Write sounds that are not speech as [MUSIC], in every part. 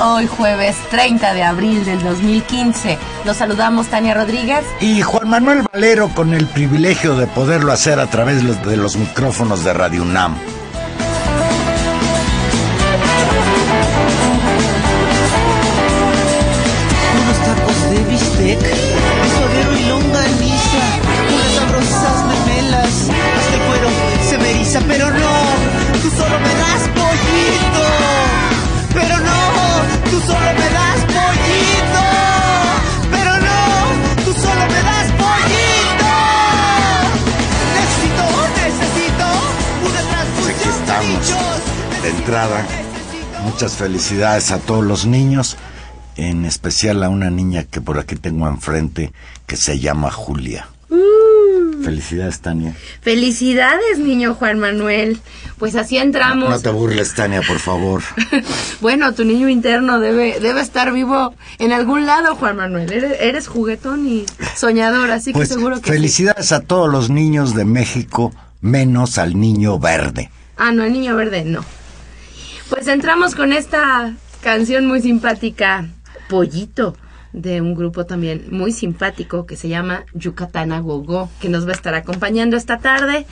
Hoy jueves 30 de abril del 2015. Los saludamos Tania Rodríguez y Juan Manuel Valero con el privilegio de poderlo hacer a través de los micrófonos de Radio UNAM. Muchas felicidades a todos los niños, en especial a una niña que por aquí tengo enfrente que se llama Julia. Felicidades, Tania. Felicidades, niño Juan Manuel. Pues así entramos. No te burles, Tania, por favor. [LAUGHS] bueno, tu niño interno debe, debe estar vivo en algún lado, Juan Manuel. Eres, eres juguetón y soñador, así Pues que seguro que sí. felicidades a todos los niños de México, menos al niño verde. Ah, no, el niño verde no. Pues entramos con esta canción muy simpática, Pollito, de un grupo también muy simpático que se llama Yucatán Gogo, que nos va a estar acompañando esta tarde.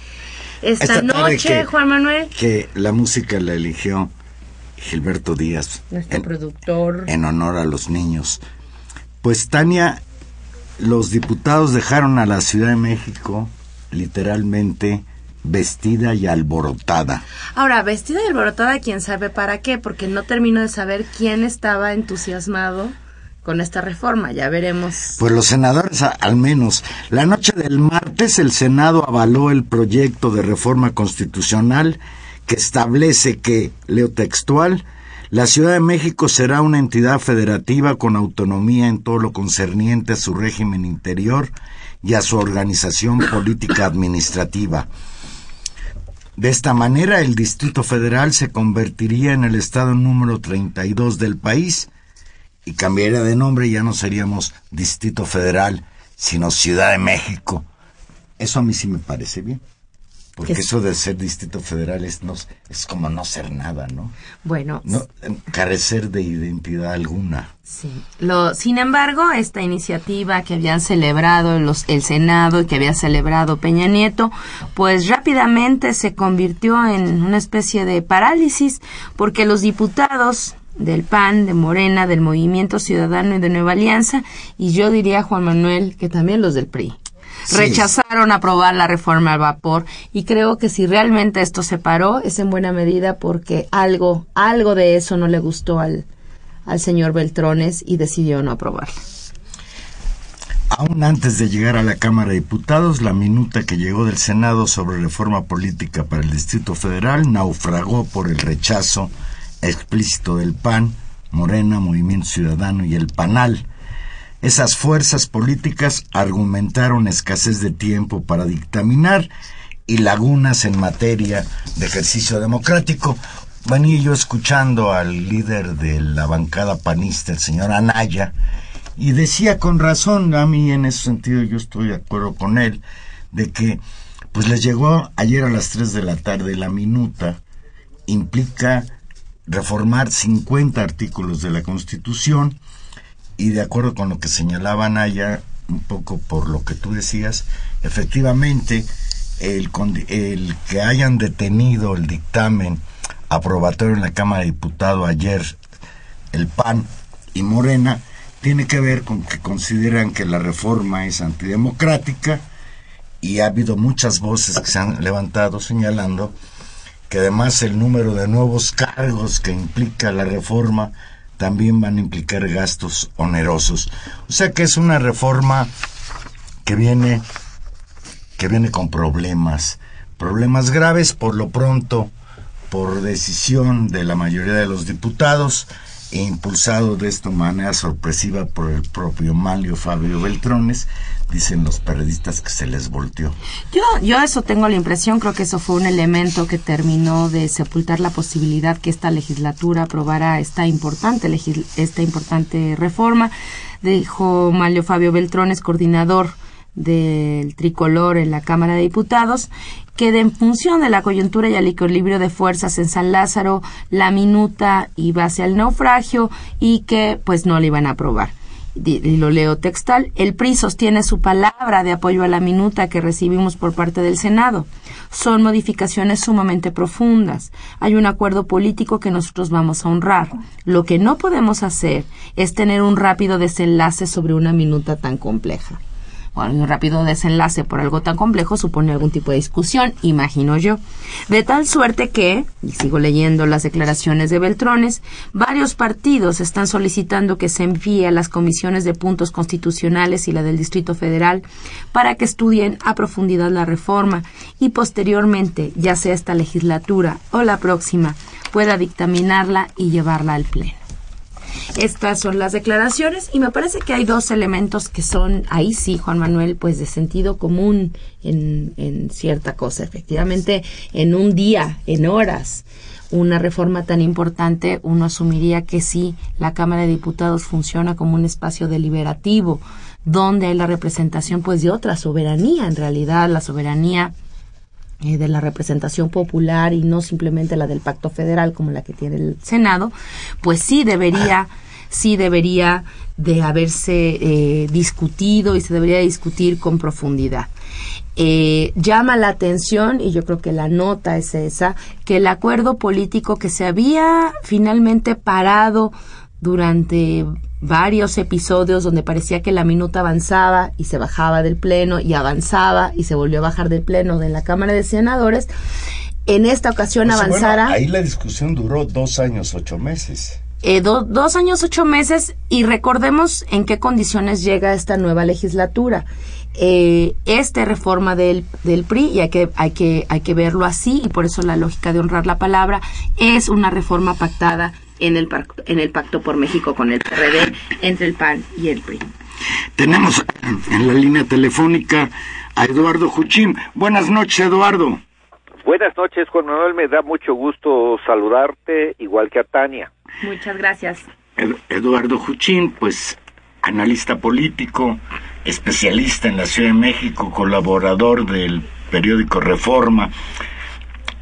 Esta, Esta tarde noche, que- Juan Manuel, Que la música la eligió Gilberto Díaz nuestro en, productor. en honor a los niños. Pues Tania, los diputados dejaron a la Ciudad de México literalmente vestida y alborotada. Ahora, vestida y alborotada, quién sabe para qué, porque no termino de saber quién estaba entusiasmado con esta reforma. Ya veremos. Pues los senadores, al menos, la noche del martes el Senado avaló el proyecto de reforma constitucional que establece que, leo textual, la Ciudad de México será una entidad federativa con autonomía en todo lo concerniente a su régimen interior y a su organización política administrativa. De esta manera, el Distrito Federal se convertiría en el estado número 32 del país y cambiaría de nombre ya no seríamos Distrito Federal, sino Ciudad de México. Eso a mí sí me parece bien. Porque Es- eso de ser Distrito Federal es, no, es como no ser nada, ¿no? Bueno, No carecer de identidad alguna. Sí. Lo, sin embargo, esta iniciativa que habían celebrado los, el Senado y que había celebrado Peña Nieto, pues rápidamente se convirtió en una especie de parálisis porque los diputados del PAN, de Morena, del Movimiento Ciudadano y de Nueva Alianza, y yo diría, Juan Manuel, que también los del PRI, Sí. rechazaron aprobar la reforma al vapor y creo que si realmente esto se paró es en buena medida porque algo, algo de eso no le gustó al, al señor Beltrones y decidió no aprobarla. Aún antes de llegar a la Cámara de Diputados, la minuta que llegó del Senado sobre reforma política para el Distrito Federal naufragó por el rechazo explícito del PAN, Morena, Movimiento Ciudadano y el PANAL. Esas fuerzas políticas argumentaron escasez de tiempo para dictaminar y lagunas en materia de ejercicio democrático. Venía yo escuchando al líder de la bancada panista, el señor Anaya, y decía con razón, a mí en ese sentido yo estoy de acuerdo con él, de que pues les llegó ayer a las 3 de la tarde la minuta, implica reformar 50 artículos de la Constitución y de acuerdo con lo que señalaba Naya, un poco por lo que tú decías, efectivamente el, el que hayan detenido el dictamen aprobatorio en la Cámara de Diputados ayer, el PAN y Morena, tiene que ver con que consideran que la reforma es antidemocrática y ha habido muchas voces que se han levantado señalando que además el número de nuevos cargos que implica la reforma también van a implicar gastos onerosos. O sea que es una reforma que viene que viene con problemas, problemas graves por lo pronto por decisión de la mayoría de los diputados impulsado de esta manera sorpresiva por el propio Malio Fabio Beltrones, dicen los periodistas que se les volteó. Yo, yo eso tengo la impresión, creo que eso fue un elemento que terminó de sepultar la posibilidad que esta legislatura aprobara esta importante, esta importante reforma. Dijo Malio Fabio Beltrones, coordinador del tricolor en la Cámara de Diputados, que en función de la coyuntura y el equilibrio de fuerzas en San Lázaro, la minuta iba hacia el naufragio y que pues no le iban a aprobar. Y lo leo textual, el PRI sostiene su palabra de apoyo a la minuta que recibimos por parte del Senado. Son modificaciones sumamente profundas. Hay un acuerdo político que nosotros vamos a honrar. Lo que no podemos hacer es tener un rápido desenlace sobre una minuta tan compleja un rápido desenlace por algo tan complejo supone algún tipo de discusión, imagino yo. De tal suerte que, y sigo leyendo las declaraciones de Beltrones, varios partidos están solicitando que se envíe a las comisiones de puntos constitucionales y la del Distrito Federal para que estudien a profundidad la reforma y posteriormente, ya sea esta legislatura o la próxima, pueda dictaminarla y llevarla al Pleno. Estas son las declaraciones y me parece que hay dos elementos que son, ahí sí, Juan Manuel, pues de sentido común en, en cierta cosa. Efectivamente, en un día, en horas, una reforma tan importante, uno asumiría que sí, la Cámara de Diputados funciona como un espacio deliberativo, donde hay la representación pues de otra soberanía, en realidad la soberanía eh, de la representación popular y no simplemente la del pacto federal como la que tiene el Senado, pues sí debería, sí debería de haberse eh, discutido y se debería discutir con profundidad. Eh, llama la atención, y yo creo que la nota es esa, que el acuerdo político que se había finalmente parado durante varios episodios donde parecía que la minuta avanzaba y se bajaba del pleno y avanzaba y se volvió a bajar del pleno de la Cámara de Senadores. En esta ocasión pues avanzara. ahí la discusión duró dos años, ocho meses. Eh, dos años, ocho meses y recordemos en qué condiciones llega esta nueva legislatura. Eh, esta reforma del, del PRI, y hay que, hay, que, hay que verlo así, y por eso la lógica de honrar la palabra, es una reforma pactada en el, en el Pacto por México con el PRD entre el PAN y el PRI. Tenemos en la línea telefónica a Eduardo Juchín. Buenas noches, Eduardo. Buenas noches, Juan Manuel. Me da mucho gusto saludarte, igual que a Tania. Muchas gracias. Eduardo Juchín, pues analista político, especialista en la Ciudad de México, colaborador del periódico Reforma.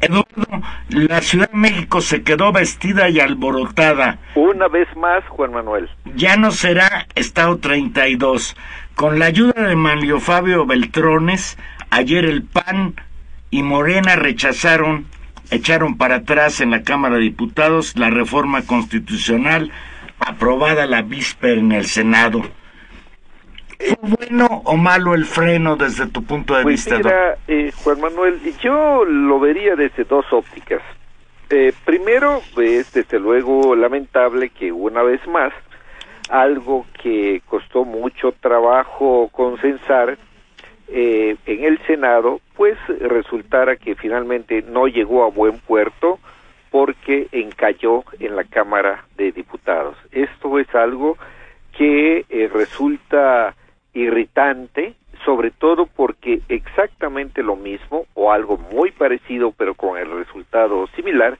Eduardo, la Ciudad de México se quedó vestida y alborotada. Una vez más, Juan Manuel. Ya no será Estado 32. Con la ayuda de Manlio Fabio Beltrones, ayer el PAN y Morena rechazaron, echaron para atrás en la Cámara de Diputados la reforma constitucional aprobada la víspera en el Senado. ¿Fue bueno o malo el freno desde tu punto de pues vista? Mira, eh, Juan Manuel, yo lo vería desde dos ópticas. Eh, primero, es desde luego lamentable que una vez más algo que costó mucho trabajo consensar eh, en el Senado, pues resultara que finalmente no llegó a buen puerto porque encalló en la Cámara de Diputados. Esto es algo que resulta irritante, sobre todo porque exactamente lo mismo o algo muy parecido pero con el resultado similar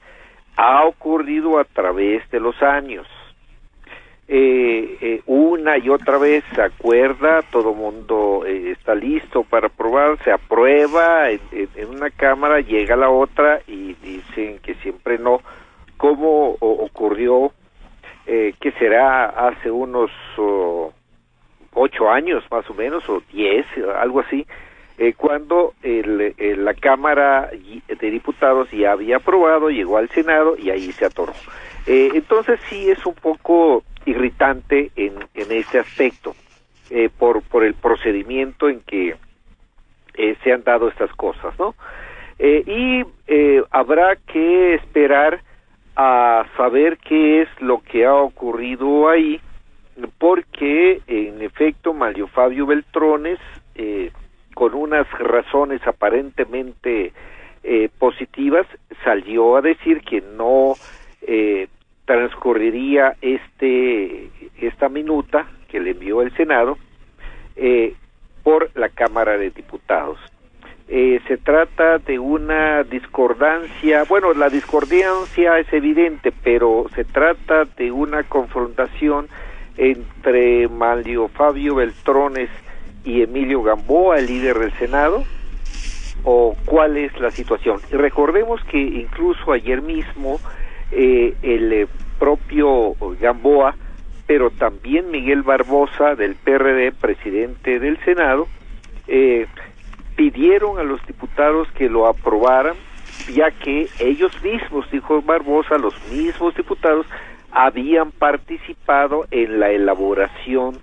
ha ocurrido a través de los años. Eh, eh, una y otra vez se acuerda, todo mundo eh, está listo para aprobar, se aprueba en, una cámara, llega la otra y dicen que siempre no, como ocurrió que será hace unos oh, ocho años más o menos, o diez, algo así, eh, cuando el, la Cámara de Diputados ya había aprobado, llegó al Senado y ahí se atoró. Eh, entonces sí es un poco irritante en, en este aspecto, eh, por, por el procedimiento en que eh, se han dado estas cosas, ¿no? Eh, y eh, habrá que esperar a saber qué es lo que ha ocurrido ahí, porque en efecto Mario Fabio Beltrones, eh, con unas razones aparentemente eh, positivas, salió a decir que no eh, transcurriría este esta minuta que le envió el Senado eh, por la Cámara de Diputados. Eh, se trata de una discordancia, bueno, la discordancia es evidente, pero se trata de una confrontación entre Mario Fabio Beltrones y Emilio Gamboa, el líder del Senado, o cuál es la situación. Recordemos que incluso ayer mismo eh, el eh, propio Gamboa, pero también Miguel Barbosa del PRD, presidente del Senado, eh, pidieron a los diputados que lo aprobaran, ya que ellos mismos, dijo Barbosa, los mismos diputados, habían participado en la elaboración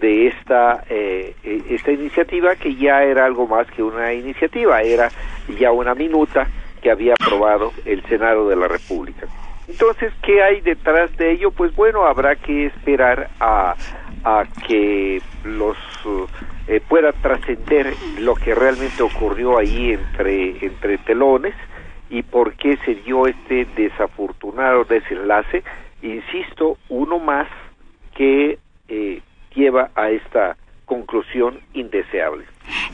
de esta eh, esta iniciativa que ya era algo más que una iniciativa, era ya una minuta que había aprobado el Senado de la República. Entonces, ¿qué hay detrás de ello? Pues bueno, habrá que esperar a, a que los eh, pueda trascender lo que realmente ocurrió ahí entre, entre telones y por qué se dio este desafortunado desenlace. Insisto, uno más que eh, lleva a esta conclusión indeseable.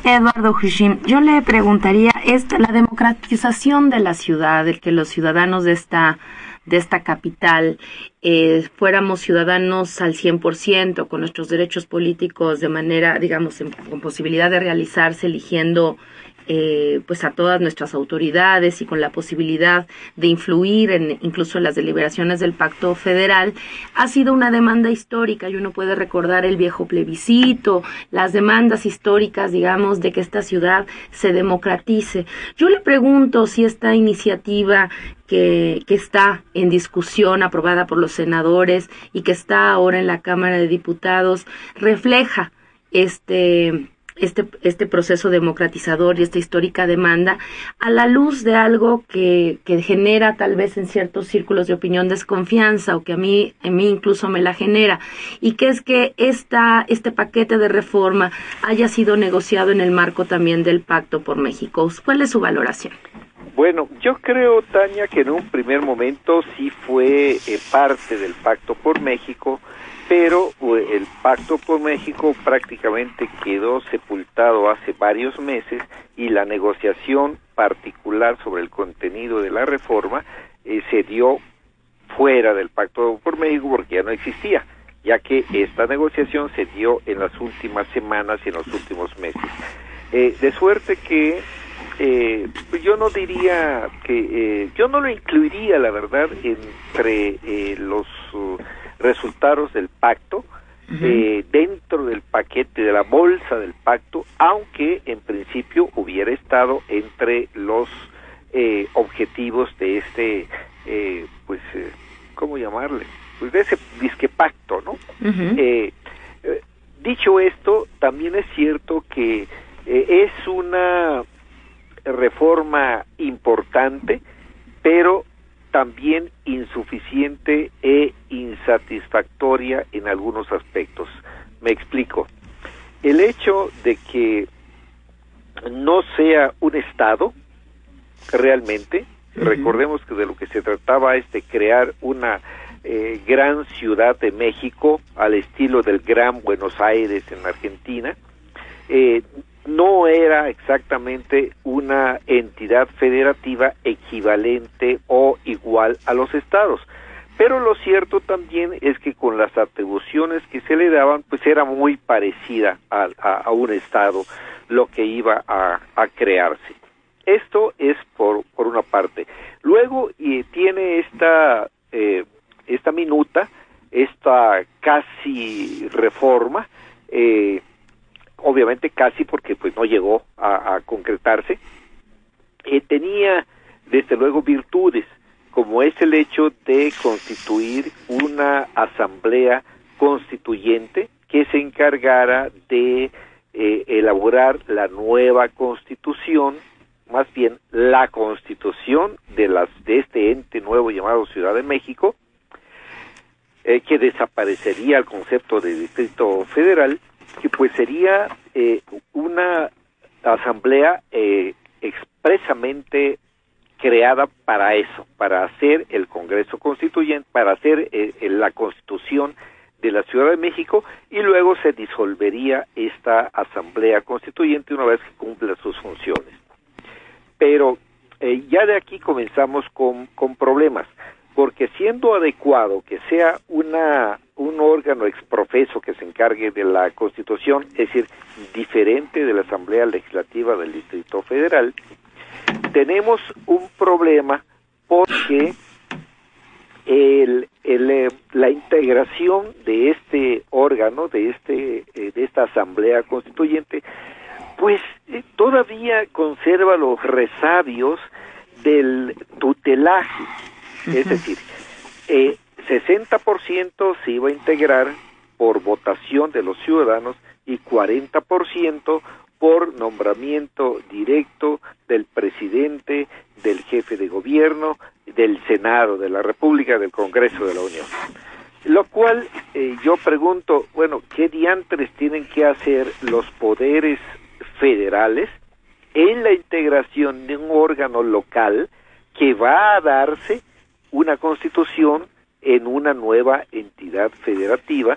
Eduardo Hushim, yo le preguntaría, esta, la democratización de la ciudad, el que los ciudadanos de esta de esta capital eh, fuéramos ciudadanos al 100% con nuestros derechos políticos de manera, digamos, con posibilidad de realizarse eligiendo eh, pues a todas nuestras autoridades y con la posibilidad de influir en incluso en las deliberaciones del pacto federal ha sido una demanda histórica. Y uno puede recordar el viejo plebiscito las demandas históricas digamos de que esta ciudad se democratice. Yo le pregunto si esta iniciativa que, que está en discusión aprobada por los senadores y que está ahora en la Cámara de Diputados refleja este este, este proceso democratizador y esta histórica demanda a la luz de algo que, que genera tal vez en ciertos círculos de opinión desconfianza o que a mí, a mí incluso me la genera y que es que esta, este paquete de reforma haya sido negociado en el marco también del Pacto por México. ¿Cuál es su valoración? Bueno, yo creo, Tania, que en un primer momento sí fue eh, parte del Pacto por México, pero el Pacto por México prácticamente quedó sepultado hace varios meses y la negociación particular sobre el contenido de la reforma eh, se dio fuera del Pacto por México porque ya no existía, ya que esta negociación se dio en las últimas semanas y en los últimos meses. Eh, de suerte que eh, pues yo no diría que eh, yo no lo incluiría la verdad entre eh, los uh, resultados del pacto uh -huh. dentro del paquete de la bolsa del pacto aunque en principio hubiera estado entre los objetivos de este pues cómo llamarle pues de ese disque pacto no uh -huh. dicho esto también es cierto que es una reforma importante, pero también insuficiente e insatisfactoria en algunos aspectos. Me explico. El hecho de que no sea un Estado realmente, uh -huh. recordemos que de lo que se trataba es de crear una eh, gran ciudad de México al estilo del Gran Buenos Aires en Argentina, eh, no era exactamente una entidad federativa equivalente o igual a los estados. Pero lo cierto también es que con las atribuciones que se le daban, pues era muy parecida a, a, un estado lo que iba a, a crearse. Esto es por, por, una parte. Luego y tiene esta, eh, esta minuta, esta casi reforma, eh, obviamente casi porque pues no llegó a, concretarse, eh, tenía desde luego virtudes, como es el hecho de constituir una asamblea constituyente que se encargara de eh, elaborar la nueva constitución, más bien la constitución de las de este ente nuevo llamado Ciudad de México, eh, que desaparecería el concepto de distrito federal, que pues sería eh, una asamblea expresamente creada para eso, para hacer el Congreso Constituyente, para hacer la Constitución de la Ciudad de México y luego se disolvería esta Asamblea Constituyente una vez que cumpla sus funciones. Pero eh, ya de aquí comenzamos con, con problemas, porque siendo adecuado que sea una, un órgano exprofeso que se encargue de la Constitución, es decir, diferente de la Asamblea Legislativa del Distrito Federal, tenemos un problema porque el, eh, la integración de este órgano, de este, eh, de esta asamblea constituyente, pues eh, todavía conserva los resabios del tutelaje, es decir, eh, 60% se iba a integrar por votación de los ciudadanos y 40% por nombramiento directo del presidente, del jefe de gobierno, del Senado de la República, del Congreso de la Unión. Lo cual eh, yo pregunto, bueno, ¿qué diantres tienen que hacer los poderes federales en la integración de un órgano local que va a darse una constitución en una nueva entidad federativa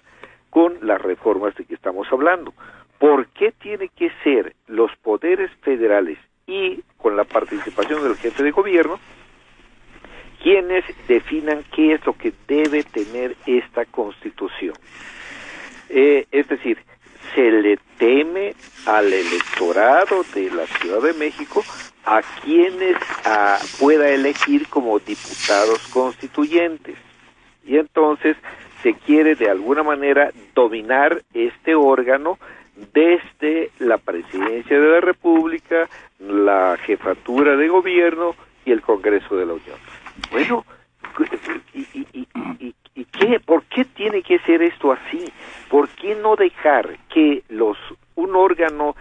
con las reformas de que estamos hablando? ¿Por qué tiene que ser los poderes federales y con la participación del jefe de gobierno quienes definan qué es lo que debe tener esta constitución? Eh, es decir, se le teme al electorado de la Ciudad de México a quienes pueda elegir como diputados constituyentes. Y entonces se quiere de alguna manera dominar este órgano desde la presidencia de la República, la jefatura de gobierno y el Congreso de la Unión. Bueno, ¿y, qué, por qué tiene que ser esto así? ¿Por qué no dejar que los un órgano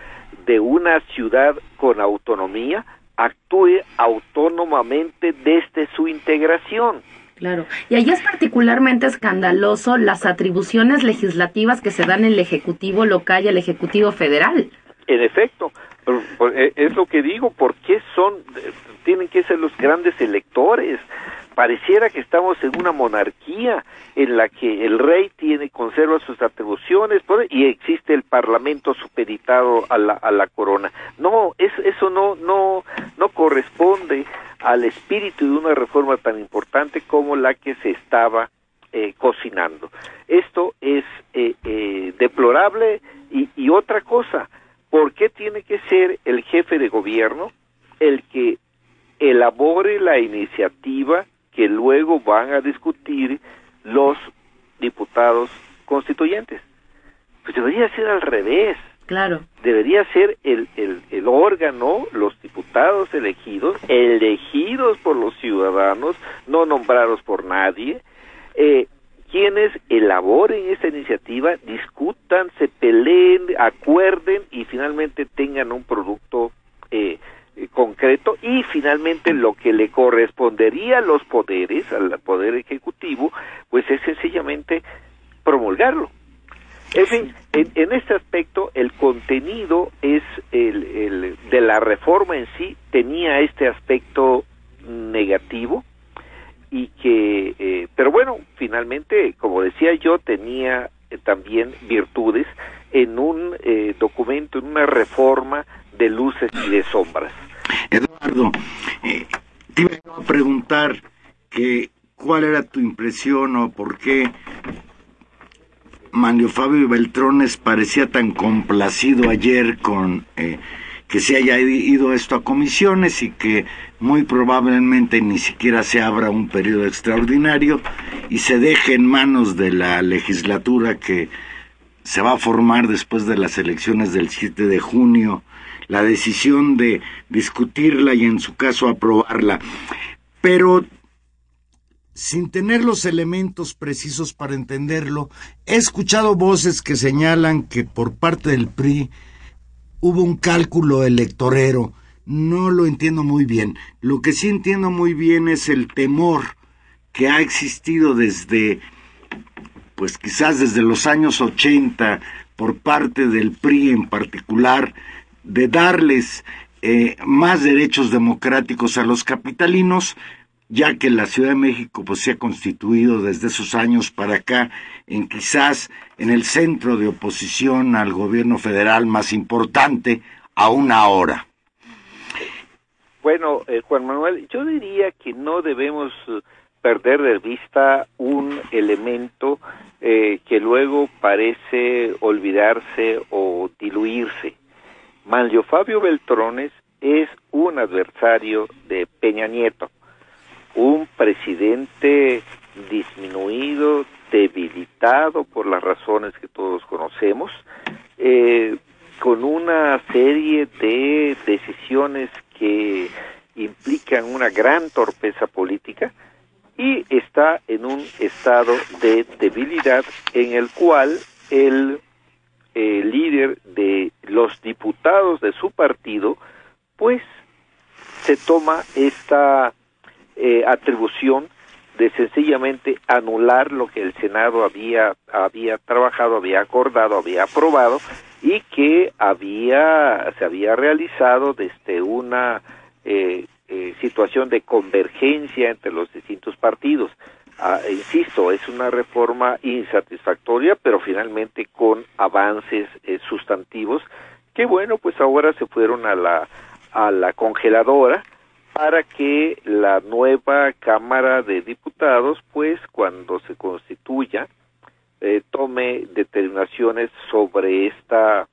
de una ciudad con autonomía actúe autónomamente desde su integración? Claro. Y ahí es particularmente escandaloso las atribuciones legislativas que se dan en el Ejecutivo local y el Ejecutivo federal. En efecto, eh, es lo que digo, ¿por qué son, tienen que ser los grandes electores? Pareciera que estamos en una monarquía en la que el rey tiene, conserva sus atribuciones y existe el parlamento supeditado a la, a la corona. No, eso no, no, no corresponde al espíritu de una reforma tan importante como la que se estaba eh, cocinando. Esto es eh, eh, deplorable y, y otra cosa, ¿por qué tiene que ser el jefe de gobierno el que elabore la iniciativa que luego van a discutir los diputados constituyentes? Pues debería ser al revés. Claro. Debería ser el, el, el, órgano, los diputados elegidos, elegidos por los ciudadanos, no nombrados por nadie, eh, quienes elaboren esta iniciativa, discutan, se peleen, acuerden y finalmente tengan un producto eh, eh, concreto y finalmente lo que le correspondería a los poderes, al poder ejecutivo, pues es sencillamente promulgarlo. En fin, en, este aspecto el contenido es el, de la reforma en sí tenía este aspecto negativo y que, eh, pero bueno, finalmente, como decía yo, tenía eh, también virtudes en un eh, documento, en una reforma de luces y de sombras. Eduardo, te iba a preguntar que cuál era tu impresión o por qué Manlio Fabio Beltrones parecía tan complacido ayer con eh, que se haya ido esto a comisiones y que muy probablemente ni siquiera se abra un periodo extraordinario y se deje en manos de la legislatura que se va a formar después de las elecciones del 7 de junio la decisión de discutirla y en su caso aprobarla. Pero sin tener los elementos precisos para entenderlo, he escuchado voces que señalan que por parte del PRI hubo un cálculo electorero. No lo entiendo muy bien. Lo que sí entiendo muy bien es el temor que ha existido desde, pues quizás desde los años 80, por parte del PRI en particular, de darles eh, más derechos democráticos a los capitalinos, ya que la Ciudad de México pues, se ha constituido desde esos años para acá en quizás en el centro de oposición al gobierno federal más importante aún ahora. Bueno, eh, Juan Manuel, yo diría que no debemos eh, perder de vista un elemento que luego parece olvidarse o diluirse. Manlio Fabio Beltrones es un adversario de Peña Nieto un presidente disminuido, debilitado por las razones que todos conocemos, eh, con una serie de decisiones que implican una gran torpeza política y está en un estado de debilidad en el cual el eh, líder de los diputados de su partido pues se toma esta eh, atribución de sencillamente anular lo que el Senado había había trabajado, había acordado, había aprobado y que había se había realizado desde una eh, eh, situación de convergencia entre los distintos partidos. Ah, insisto, es una reforma insatisfactoria, pero finalmente con avances sustantivos que bueno, pues ahora se fueron a la a la congeladora para que la nueva Cámara de Diputados, pues cuando se constituya, eh, tome determinaciones sobre esta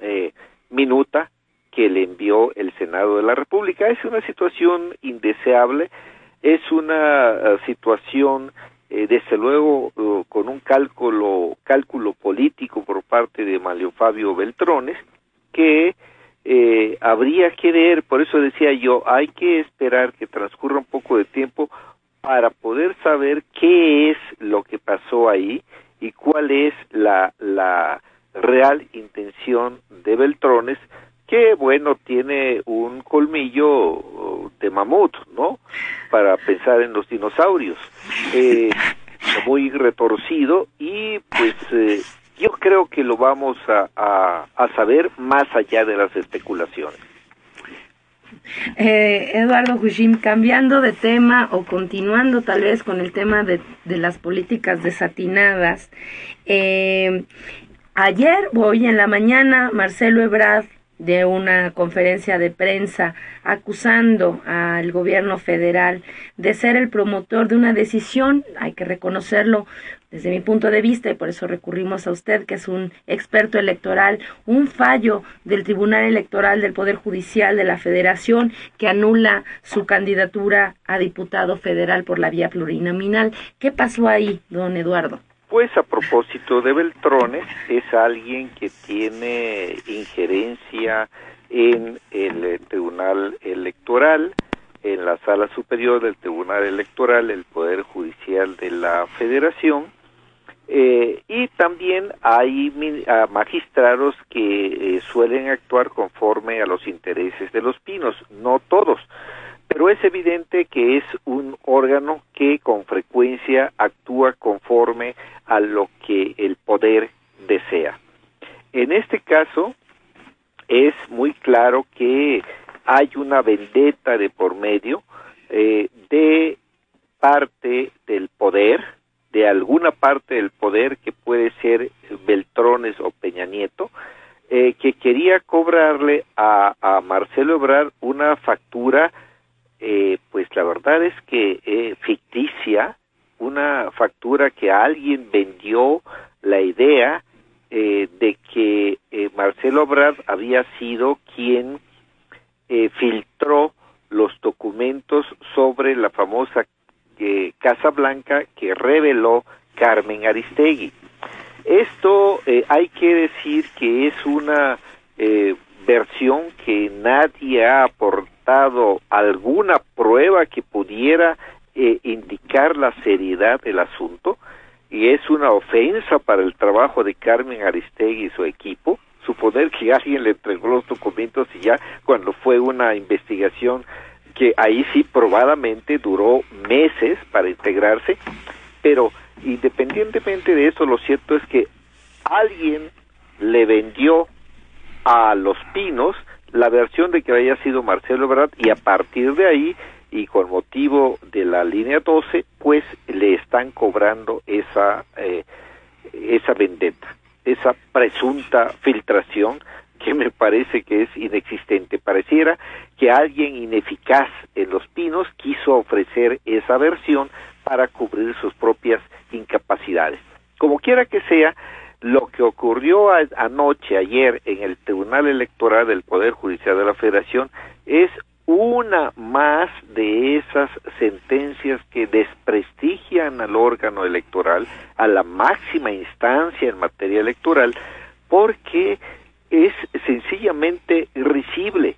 eh, minuta que le envió el Senado de la República. Es una situación indeseable, es una eh, situación desde luego con un cálculo cálculo político por parte de Mario Fabio Beltrones que eh, habría que ver, por eso decía yo, hay que esperar que transcurra un poco de tiempo para poder saber qué es lo que pasó ahí y cuál es la, la real intención de Beltrones, que bueno, tiene un colmillo de mamut, ¿no? Para pensar en los dinosaurios, eh, [LAUGHS] muy retorcido y pues eh, yo creo que lo vamos a, a, saber más allá de las especulaciones. Eh, Eduardo Hushim, cambiando de tema o continuando tal vez con el tema de, de las políticas desatinadas, eh, ayer, hoy en la mañana, Marcelo Ebrard de una conferencia de prensa acusando al gobierno federal de ser el promotor de una decisión, hay que reconocerlo desde mi punto de vista, y por eso recurrimos a usted, que es un experto electoral, un fallo del Tribunal Electoral del Poder Judicial de la Federación que anula su candidatura a diputado federal por la vía plurinominal. ¿Qué pasó ahí, don Eduardo? Pues a propósito de Beltrones, es alguien que tiene injerencia en el eh, Tribunal Electoral, en la Sala Superior del Tribunal Electoral, el Poder Judicial de la Federación, eh, y también hay magistrados que eh, suelen actuar conforme a los intereses de los pinos, no todos pero es evidente que es un órgano que con frecuencia actúa conforme a lo que el poder desea. En este caso, es muy claro que hay una vendetta de por medio eh, de parte del poder, de alguna parte del poder que puede ser Beltrones o Peña Nieto, eh, que quería cobrarle a, a Marcelo Ebrard una factura eh, pues la verdad es que eh, ficticia, una factura que alguien vendió la idea eh, de que eh, Marcelo Obrad había sido quien filtró los documentos sobre la famosa eh, Casa Blanca que reveló Carmen Aristegui. Esto eh, hay que decir que es una eh, versión que nadie ha aportado alguna prueba que pudiera eh, indicar la seriedad del asunto y es una ofensa para el trabajo de Carmen Aristegui y su equipo suponer que alguien le entregó los documentos y ya cuando fue una investigación que ahí sí probadamente duró meses para integrarse, pero independientemente de eso, lo cierto es que alguien le vendió a Los Pinos la versión de que había sido Marcelo Ebrard y a partir de ahí y con motivo de la línea 12, pues le están cobrando esa eh, esa vendetta, esa presunta filtración que me parece que es inexistente. Pareciera que alguien ineficaz en Los Pinos quiso ofrecer esa versión para cubrir sus propias incapacidades. Como quiera que sea, lo que ocurrió anoche, ayer, en el Tribunal Electoral del Poder Judicial de la Federación es una más de esas sentencias que desprestigian al órgano electoral, a la máxima instancia en materia electoral, porque es sencillamente risible.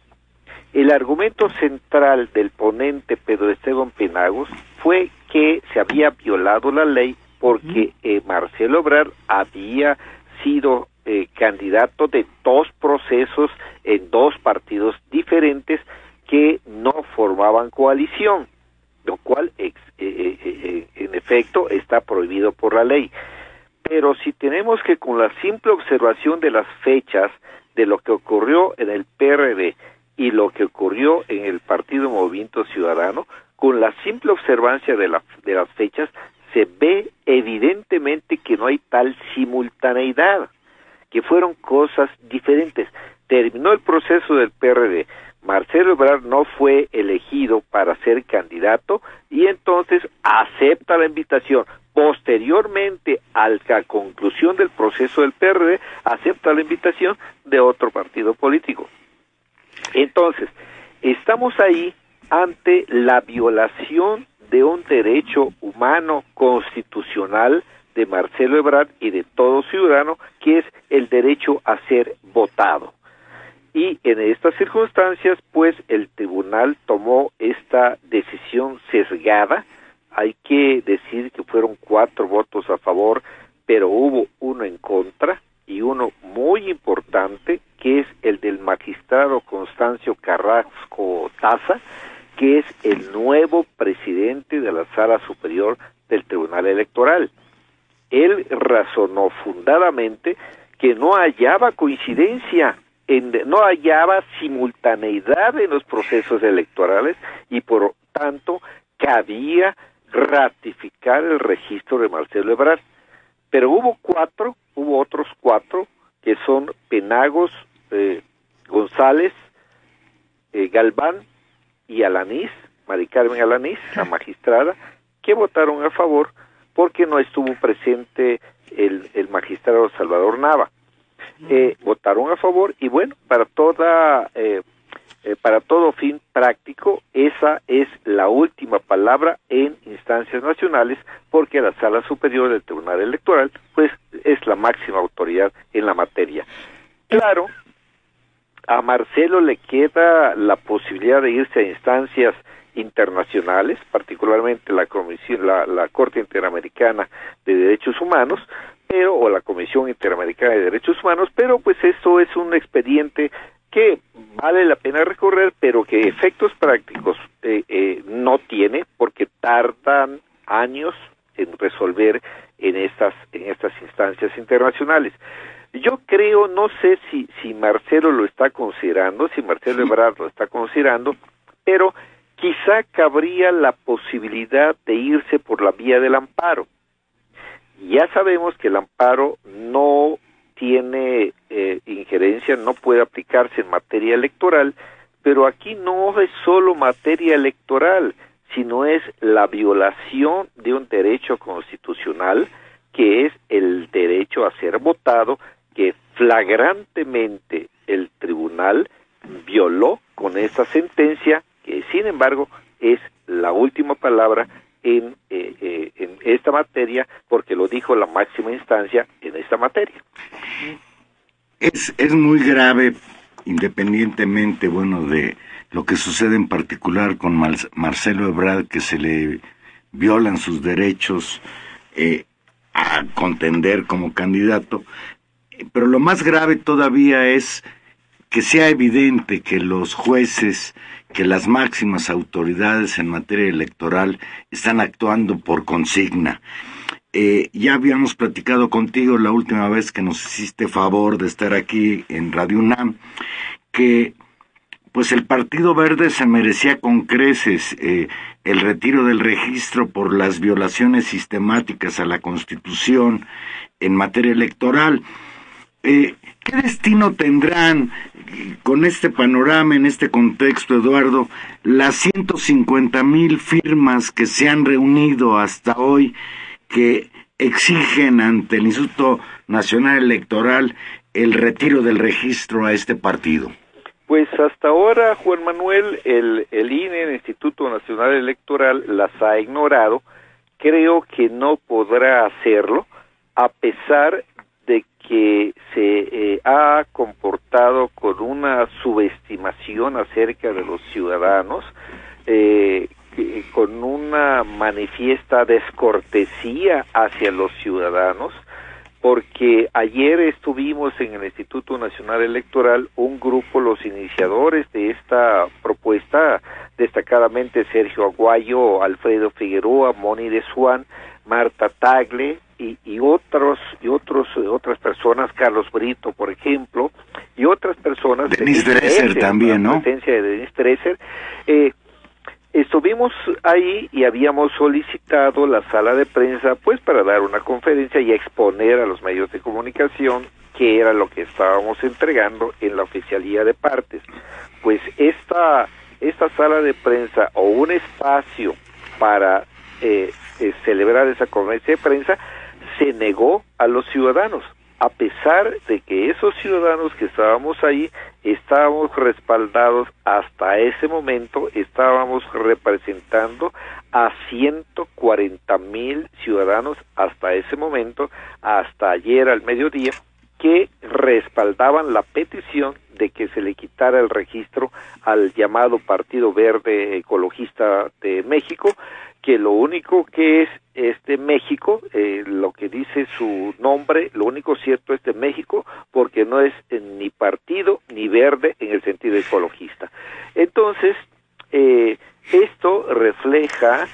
El argumento central del ponente Pedro Esteban Penagos fue que se había violado la ley porque eh, Marcelo Obrar había sido eh, candidato de dos procesos en dos partidos diferentes que no formaban coalición, lo cual eh, en efecto está prohibido por la ley. Pero si tenemos que con la simple observación de las fechas de lo que ocurrió en el PRD y lo que ocurrió en el Partido Movimiento Ciudadano, con la simple observancia de, la, de las fechas, se ve evidentemente que no hay tal simultaneidad, que fueron cosas diferentes. Terminó el proceso del PRD, Marcelo Ebrard no fue elegido para ser candidato y entonces acepta la invitación. Posteriormente, a la conclusión del proceso del PRD, acepta la invitación de otro partido político. Entonces, estamos ahí ante la violación de un derecho humano constitucional de Marcelo Ebrard y de todo ciudadano, que es el derecho a ser votado. Y en estas circunstancias, pues el tribunal tomó esta decisión sesgada. Hay que decir que fueron cuatro votos a favor, pero hubo uno en contra y uno muy importante, que es el del magistrado Constancio Carrasco Taza, que es el nuevo presidente de la Sala Superior del Tribunal Electoral. Él razonó fundadamente que no hallaba coincidencia, en, no hallaba simultaneidad en los procesos electorales y por tanto cabía ratificar el registro de Marcelo Ebrard. Pero hubo cuatro, hubo otros cuatro, que son Penagos, eh, González, eh, Galván y Alanís, Mari Carmen Alanís, la [LAUGHS] magistrada, que votaron a favor porque no estuvo presente el, el magistrado Salvador Nava. Eh, votaron a favor y bueno, para toda eh, eh, para todo fin práctico, esa es la última palabra en instancias nacionales, porque la Sala Superior del Tribunal Electoral, pues, es la máxima autoridad en la materia. Claro, a Marcelo le queda la posibilidad de irse a instancias internacionales, particularmente la Comisión, la, Corte Interamericana de Derechos Humanos, pero o la Comisión Interamericana de Derechos Humanos, pero pues esto es un expediente que vale la pena recorrer, pero que efectos prácticos eh, eh, no tiene, porque tardan años en resolver en estas en estas instancias internacionales. Yo creo, no sé si, si Marcelo lo está considerando, si Marcelo Ebrard lo está considerando, pero quizá cabría la posibilidad de irse por la vía del amparo. Ya sabemos que el amparo no tiene eh, injerencia, no puede aplicarse en materia electoral, pero aquí no es solo materia electoral, sino es la violación de un derecho constitucional que es el derecho a ser votado que flagrantemente el tribunal violó con esta sentencia que sin embargo es la última palabra en esta materia porque lo dijo la máxima instancia en esta materia. Es, es muy grave, independientemente, bueno, de lo que sucede en particular con Marcelo Ebrard, que se le violan sus derechos eh, a contender como candidato, pero lo más grave todavía es que sea evidente que los jueces, que las máximas autoridades en materia electoral están actuando por consigna. Eh, ya habíamos platicado contigo la última vez que nos hiciste favor de estar aquí en Radio UNAM, que pues el Partido Verde se merecía con creces eh, el retiro del registro por las violaciones sistemáticas a la Constitución en materia electoral. Eh, ¿Qué destino tendrán con este panorama, en este contexto, Eduardo, las 150 mil firmas que se han reunido hasta hoy que exigen ante el Instituto Nacional Electoral el retiro del registro a este partido? Pues hasta ahora, Juan Manuel, el, el INE, el Instituto Nacional Electoral, las ha ignorado. Creo que no podrá hacerlo, a pesar que se eh, ha comportado con una subestimación acerca de los ciudadanos, eh, con una manifiesta descortesía hacia los ciudadanos, porque ayer estuvimos en el Instituto Nacional Electoral un grupo, los iniciadores de esta propuesta, destacadamente Sergio Aguayo, Alfredo Figueroa, Moni de Suán, Marta Tagle y, y otros y otros otras personas, Carlos Brito, por ejemplo, y otras personas. Denise Dresser también, ¿no? La presencia de Denise Dresser. Eh, Estuvimos ahí y habíamos solicitado la sala de prensa pues para dar una conferencia y exponer a los medios de comunicación qué era lo que estábamos entregando en la oficialía de partes. Pues esta, esta sala de prensa o un espacio para eh, eh, celebrar esa conferencia de prensa se negó a los ciudadanos. A pesar de que esos ciudadanos que estábamos ahí estábamos respaldados hasta ese momento, estábamos representando a 140 mil ciudadanos hasta ese momento, hasta ayer al mediodía, que respaldaban la petición de que se le quitara el registro al llamado Partido Verde Ecologista de México, que lo único que es este México, eh, lo que dice su nombre, lo único cierto es de México, porque no es ni partido ni verde en el sentido ecologista. Entonces, eh, esto refleja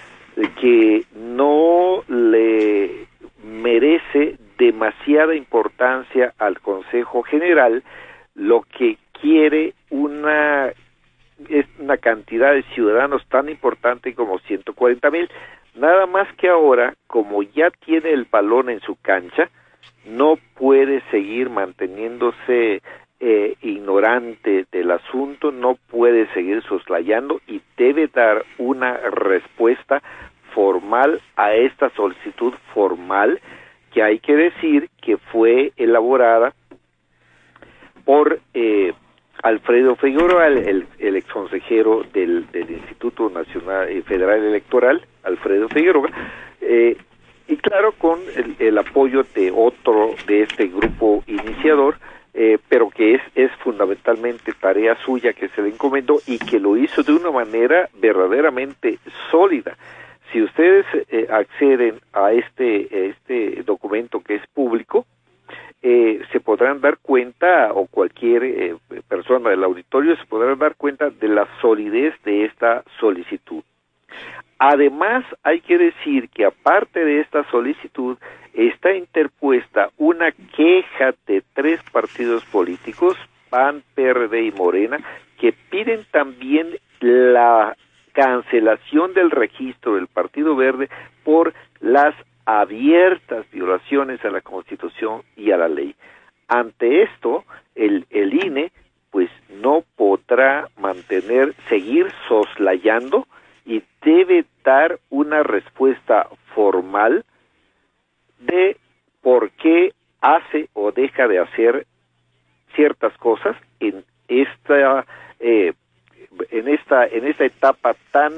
que no le merece demasiada importancia al Consejo General lo que quiere una es una cantidad de ciudadanos tan importante como 140 mil. Nada más que ahora, como ya tiene el balón en su cancha, no puede seguir manteniéndose eh, ignorante del asunto, no puede seguir soslayando y debe dar una respuesta formal a esta solicitud formal que hay que decir que fue elaborada por eh, Alfredo Figueroa, el, el, ex consejero del, Instituto Nacional eh, Federal Electoral, Alfredo Figueroa, eh, y claro, con el, apoyo de otro, de este grupo iniciador, eh, pero que es, es fundamentalmente tarea suya que se le encomendó y que lo hizo de una manera verdaderamente sólida. Si ustedes eh, acceden a este, este documento que es público, eh, se podrán dar cuenta, o cualquier eh, persona del auditorio se podrán dar cuenta de la solidez de esta solicitud. Además, hay que decir que aparte de esta solicitud, está interpuesta una queja de tres partidos políticos, PAN, PRD y Morena, que piden también la cancelación del registro del Partido Verde por las abiertas violaciones a la Constitución y a la ley. Ante esto, el, el INE pues no podrá mantener, seguir soslayando y debe dar una respuesta formal de por qué hace o deja de hacer ciertas cosas en esta eh, en esta en esta etapa tan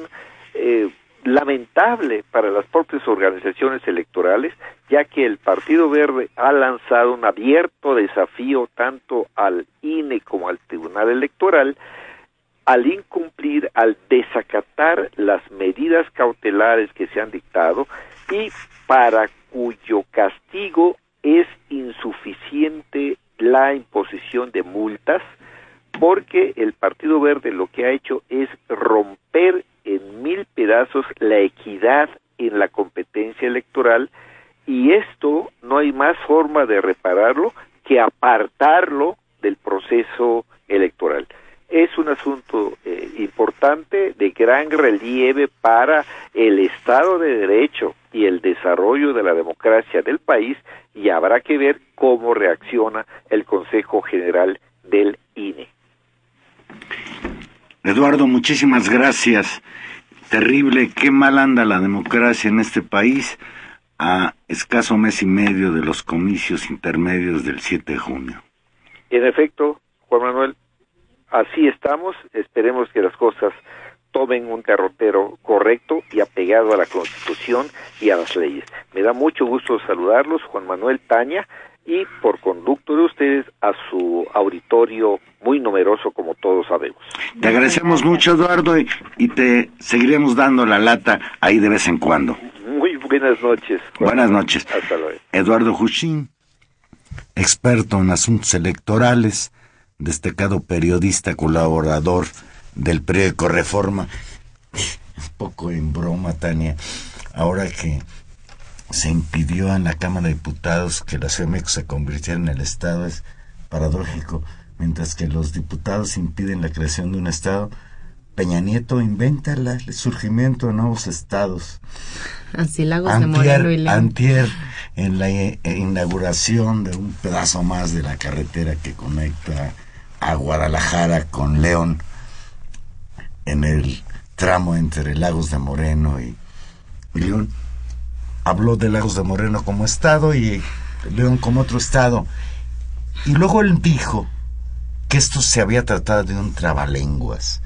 eh, lamentable para las propias organizaciones electorales, ya que el Partido Verde ha lanzado un abierto desafío tanto al INE como al Tribunal Electoral al incumplir, al desacatar las medidas cautelares que se han dictado y para cuyo castigo es insuficiente la imposición de multas, porque el Partido Verde lo que ha hecho es romper en mil pedazos la equidad en la competencia electoral y esto no hay más forma de repararlo que apartarlo del proceso electoral. Es un asunto eh, importante de gran relieve para el Estado de Derecho y el desarrollo de la democracia del país y habrá que ver cómo reacciona el Consejo General del INE. Eduardo, muchísimas gracias. Terrible, qué mal anda la democracia en este país a escaso mes y medio de los comicios intermedios del 7 de junio. En efecto, Juan Manuel, así estamos. Esperemos que las cosas tomen un derrotero correcto y apegado a la Constitución y a las leyes. Me da mucho gusto saludarlos, Juan Manuel Taña, y por conducto de ustedes a su auditorio muy numeroso como todos sabemos. Te agradecemos mucho Eduardo y, te seguiremos dando la lata ahí de vez en cuando. Muy buenas noches. Buenas noches. Hasta luego. Eduardo Juchín, experto en asuntos electorales, destacado periodista colaborador del periódico Reforma. Un poco en broma, Tania, ahora que se impidió en la Cámara de Diputados que la Ciudad se convirtiera en el Estado. Es paradójico. Mientras que los diputados impiden la creación de un Estado, Peña Nieto inventa el surgimiento de nuevos estados. Así Lagos de Moreno y. Antier, en la eh, inauguración de un pedazo más de la carretera que conecta a Guadalajara con León, en el tramo entre Lagos de Moreno y León, habló de Lagos de Moreno como estado y León como otro estado. Y luego él dijo que esto se había tratado de un trabalenguas.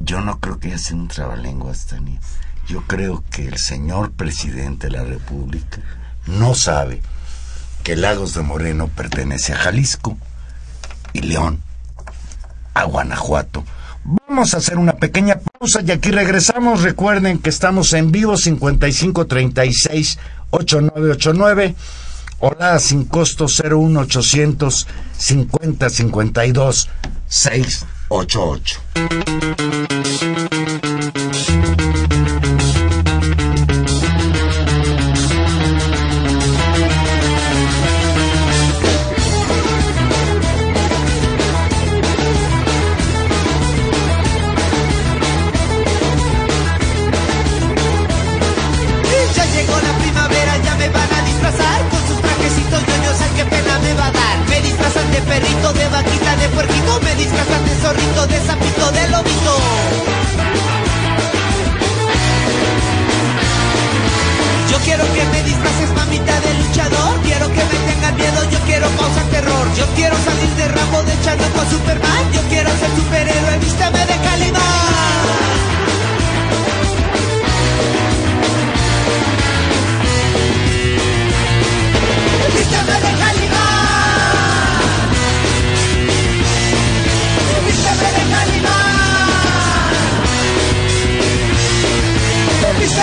Yo no creo que haya sido un trabalenguas, Tania. Yo creo que el señor presidente de la República no sabe que Lagos de Moreno pertenece a Jalisco y León a Guanajuato. Vamos a hacer una pequeña pausa y aquí regresamos. Recuerden que estamos en vivo 5536 8989 Hola sin costo 01800 50 52 688. Yo quiero que me disfraces mamita de luchador. Quiero que me tengan miedo, yo quiero causar terror. Yo quiero salir de Rambo, de Chanoco a Superman. Yo quiero ser superhéroe, vístame de Calimán Vístame de Calimán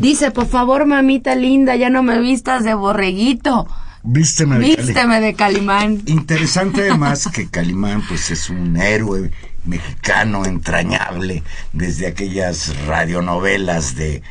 Dice, por favor, mamita linda, ya no me vistas de borreguito. Vísteme de, Vísteme de Calimán. Interesante [LAUGHS] además que Calimán pues es un héroe mexicano entrañable desde aquellas radionovelas de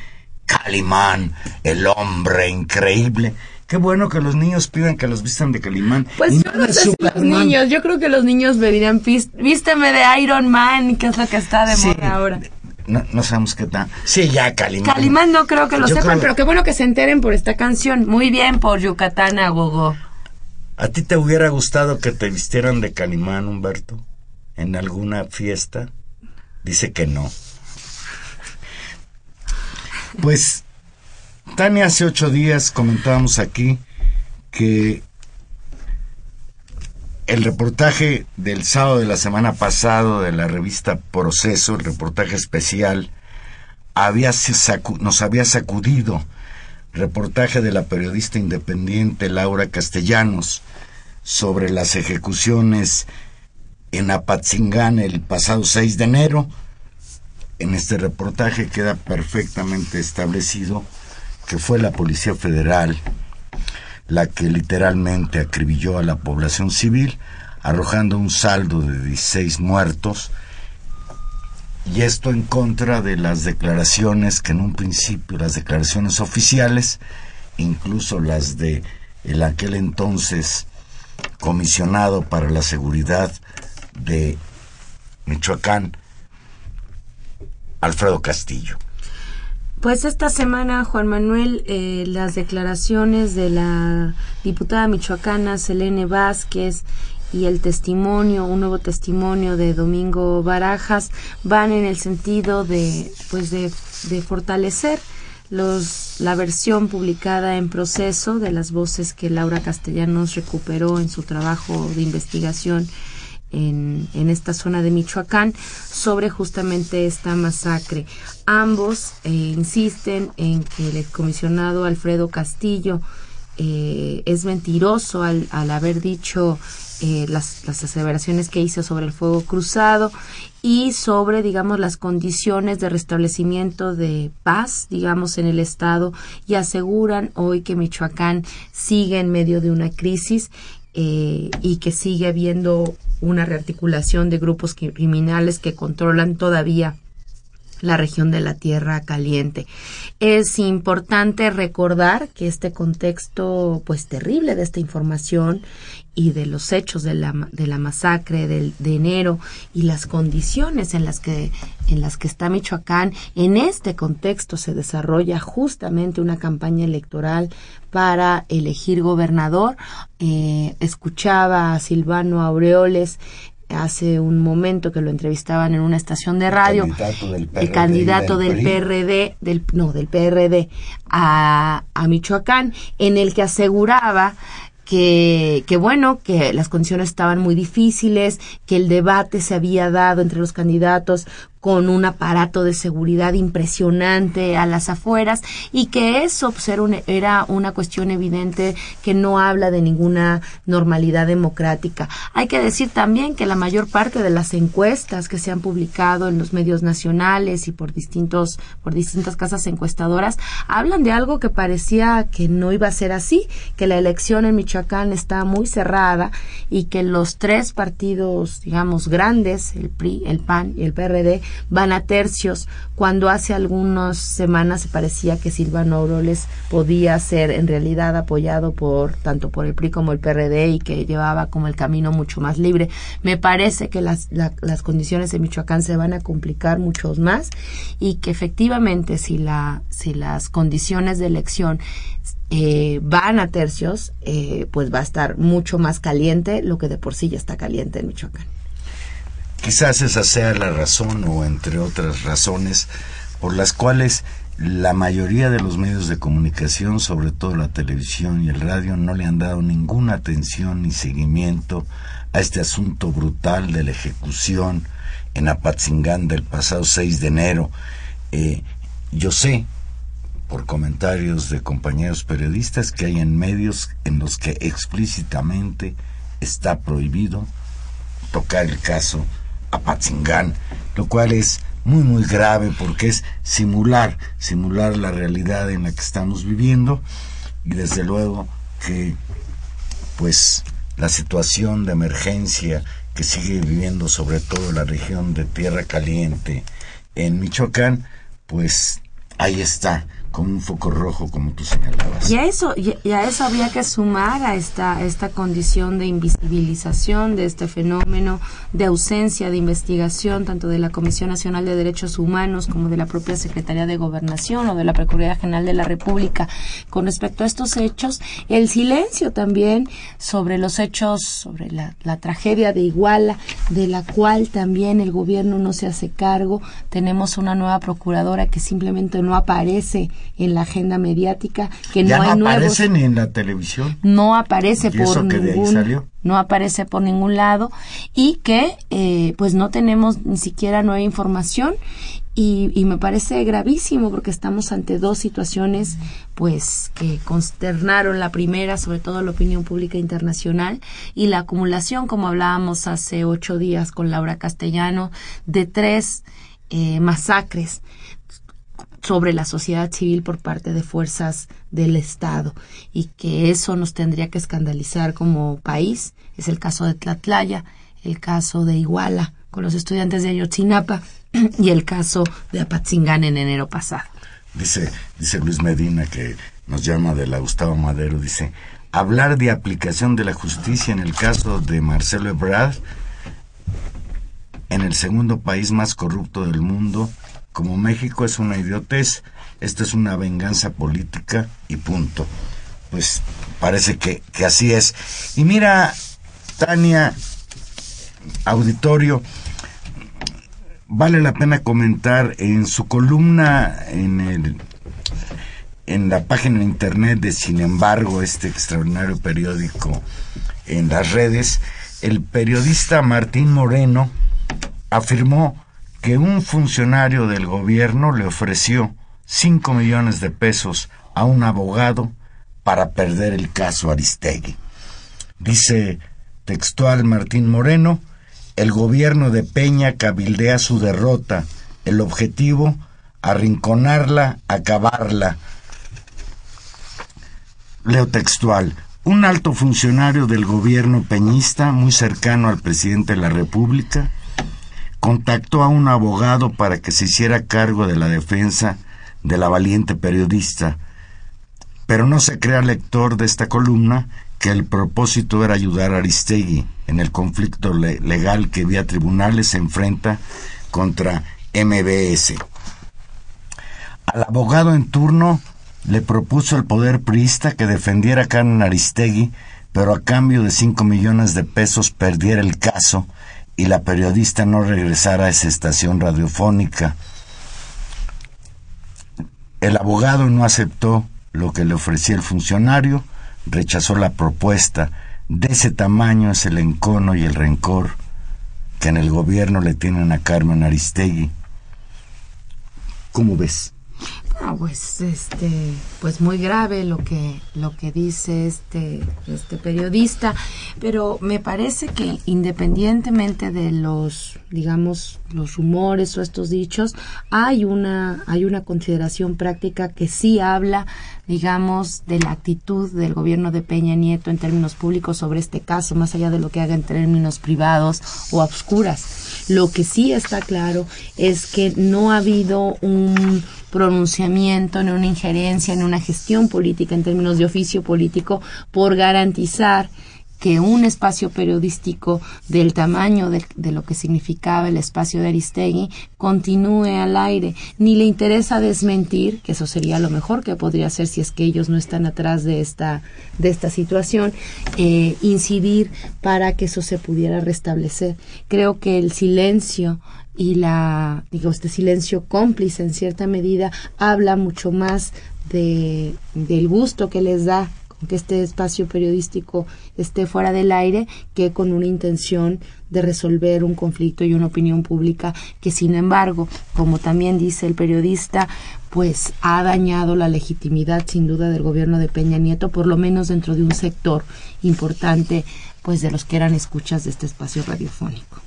Calimán, el hombre increíble. Qué bueno que los niños pidan que los vistan de Calimán. Pues yo no sé si los niños, yo creo que los niños me dirían, vísteme de Iron Man, que es lo que está de moda ahora no, sabemos qué tal. Sí, ya, Calimán. Calimán no creo que lo sepan, pero qué bueno que se enteren por esta canción. Muy bien por Yucatán a Gogo. ¿A ti te hubiera gustado que te vistieran de Calimán, Humberto? ¿En alguna fiesta? Dice que no. Pues, Tania, hace ocho días comentábamos aquí que el reportaje del sábado de la semana pasada de la revista Proceso, el reportaje especial, había nos había sacudido. Reportaje de la periodista independiente Laura Castellanos sobre las ejecuciones en Apatzingán el pasado 6 de enero. En este reportaje queda perfectamente establecido que fue la Policía Federal la que literalmente acribilló a la población civil, arrojando un saldo de 16 muertos, y esto en contra de las declaraciones que en un principio, las declaraciones oficiales, incluso las de el aquel entonces comisionado para la seguridad de Michoacán, Alfredo Castillo. Pues esta semana, Juan Manuel, eh, las declaraciones de la diputada michoacana Selene Vázquez y el testimonio, un nuevo testimonio de Domingo Barajas, van en el sentido de, pues de, de fortalecer los, la versión publicada en proceso de las voces que Laura Castellanos recuperó en su trabajo de investigación en, en, esta zona de Michoacán sobre justamente esta masacre. Ambos eh, insisten en que el excomisionado Alfredo Castillo eh, es mentiroso al, al haber dicho eh, las, las, aseveraciones que hizo sobre el fuego cruzado y sobre, digamos, las condiciones de restablecimiento de paz, digamos, en el Estado y aseguran hoy que Michoacán sigue en medio de una crisis eh, y que sigue habiendo una rearticulación de grupos criminales que controlan todavía la región de la Tierra Caliente. Es importante recordar que este contexto pues terrible de esta información y de los hechos de la, de la masacre del, de enero y las condiciones en las que en las que está Michoacán en este contexto se desarrolla justamente una campaña electoral para elegir gobernador eh, escuchaba a Silvano Aureoles hace un momento que lo entrevistaban en una estación de radio, el candidato del PRD, del, no, del PRD a, a Michoacán, en el que aseguraba que, que bueno, que las condiciones estaban muy difíciles, que el debate se había dado entre los candidatos con un aparato de seguridad impresionante a las afueras y que eso pues, era, una cuestión evidente que no habla de ninguna normalidad democrática. Hay que decir también que la mayor parte de las encuestas que se han publicado en los medios nacionales y por distintos por distintas casas encuestadoras hablan de algo que parecía que no iba a ser así, que la elección en Michoacán está muy cerrada y que los tres partidos, digamos, grandes, el PRI, el PAN y el PRD, van a tercios, cuando hace algunas semanas se parecía que Silvano Auroles podía ser en realidad apoyado por tanto por el PRI como el PRD y que llevaba como el camino mucho más libre. Me parece que las, las condiciones en Michoacán se van a complicar mucho más y que efectivamente si, la, si las condiciones de elección eh, van a tercios, eh, pues va a estar mucho más caliente, lo que de por sí ya está caliente en Michoacán. Quizás esa sea la razón o entre otras razones por las cuales la mayoría de los medios de comunicación, sobre todo la televisión y el radio, no le han dado ninguna atención ni seguimiento a este asunto brutal de la ejecución en Apatzingán del pasado 6 de enero. Eh, yo sé, por comentarios de compañeros periodistas, que hay en medios en los que explícitamente está prohibido tocar el caso Apatzingán, lo cual es muy muy grave porque es simular, simular la realidad en la que estamos viviendo y desde luego que pues la situación de emergencia que sigue viviendo sobre todo la región de Tierra Caliente en Michoacán, pues ahí está como un foco rojo, como tú señalabas. Y a eso, y a eso había que sumar a esta, esta condición de invisibilización de este fenómeno, de ausencia de investigación, tanto de la Comisión Nacional de Derechos Humanos como de la propia Secretaría de Gobernación o de la Procuraduría General de la República con respecto a estos hechos, el silencio también sobre los hechos, sobre la, la tragedia de Iguala, de la cual también el gobierno no se hace cargo. Tenemos una nueva procuradora que simplemente no aparece en la agenda mediática, que ya no, no hay nuevos, aparece ni en la televisión. no aparece ¿Y por de ahí ningún salió? no aparece por ningún lado y que eh, pues no tenemos ni siquiera nueva información y, y me parece gravísimo porque estamos ante dos situaciones pues que consternaron la primera sobre todo la opinión pública internacional y la acumulación como hablábamos hace ocho días con Laura Castellano de tres eh, masacres sobre la sociedad civil por parte de fuerzas del Estado y que eso nos tendría que escandalizar como país. Es el caso de Tlatlaya, el caso de Iguala con los estudiantes de Ayotzinapa [CLEARS THROAT] y el caso de Apatzingán en enero pasado. Dice, dice Luis Medina que nos llama de la Gustavo Madero, dice, hablar de aplicación de la justicia en el caso de Marcelo Ebrard en el segundo país más corrupto del mundo, como México, es una idiotez. Esto es una venganza política y punto. Pues parece que, que así es. Y mira, Tania, auditorio, vale la pena comentar en su columna en el en la página de internet de Sin embargo, este extraordinario periódico en las redes, el periodista Martín Moreno afirmó que un funcionario del gobierno le ofreció 5 millones de pesos a un abogado para perder el caso Aristegui. Dice textual Martín Moreno, el gobierno de Peña cabildea su derrota, el objetivo, arrinconarla, acabarla. Leo textual, un alto funcionario del gobierno peñista, muy cercano al presidente de la República, contactó a un abogado para que se hiciera cargo de la defensa de la valiente periodista. Pero no se crea lector de esta columna que el propósito era ayudar a Aristegui en el conflicto le legal que vía tribunales se enfrenta contra MBS. Al abogado en turno le propuso el poder priista que defendiera a Carmen Aristegui, pero a cambio de cinco millones de pesos perdiera el caso y la periodista no regresara a esa estación radiofónica. El abogado no aceptó lo que le ofrecía el funcionario, rechazó la propuesta. De ese tamaño es el encono y el rencor que en el gobierno le tienen a Carmen Aristegui. ¿Cómo ves? Ah, pues este, pues muy grave lo que lo que dice este este periodista, pero me parece que independientemente de los digamos los rumores o estos dichos, hay una hay una consideración práctica que sí habla digamos de la actitud del gobierno de Peña Nieto en términos públicos sobre este caso, más allá de lo que haga en términos privados o obscuras. Lo que sí está claro es que no ha habido un pronunciamiento, ni una injerencia, ni una gestión política en términos de oficio político por garantizar que un espacio periodístico del tamaño de, de, lo que significaba el espacio de Aristegui continúe al aire, ni le interesa desmentir, que eso sería lo mejor que podría hacer si es que ellos no están atrás de esta, de esta situación, eh, incidir para que eso se pudiera restablecer. Creo que el silencio y la digo este silencio cómplice en cierta medida habla mucho más de del gusto que les da con que este espacio periodístico esté fuera del aire que con una intención de resolver un conflicto y una opinión pública que sin embargo como también dice el periodista pues ha dañado la legitimidad sin duda del gobierno de Peña Nieto por lo menos dentro de un sector importante pues de los que eran escuchas de este espacio radiofónico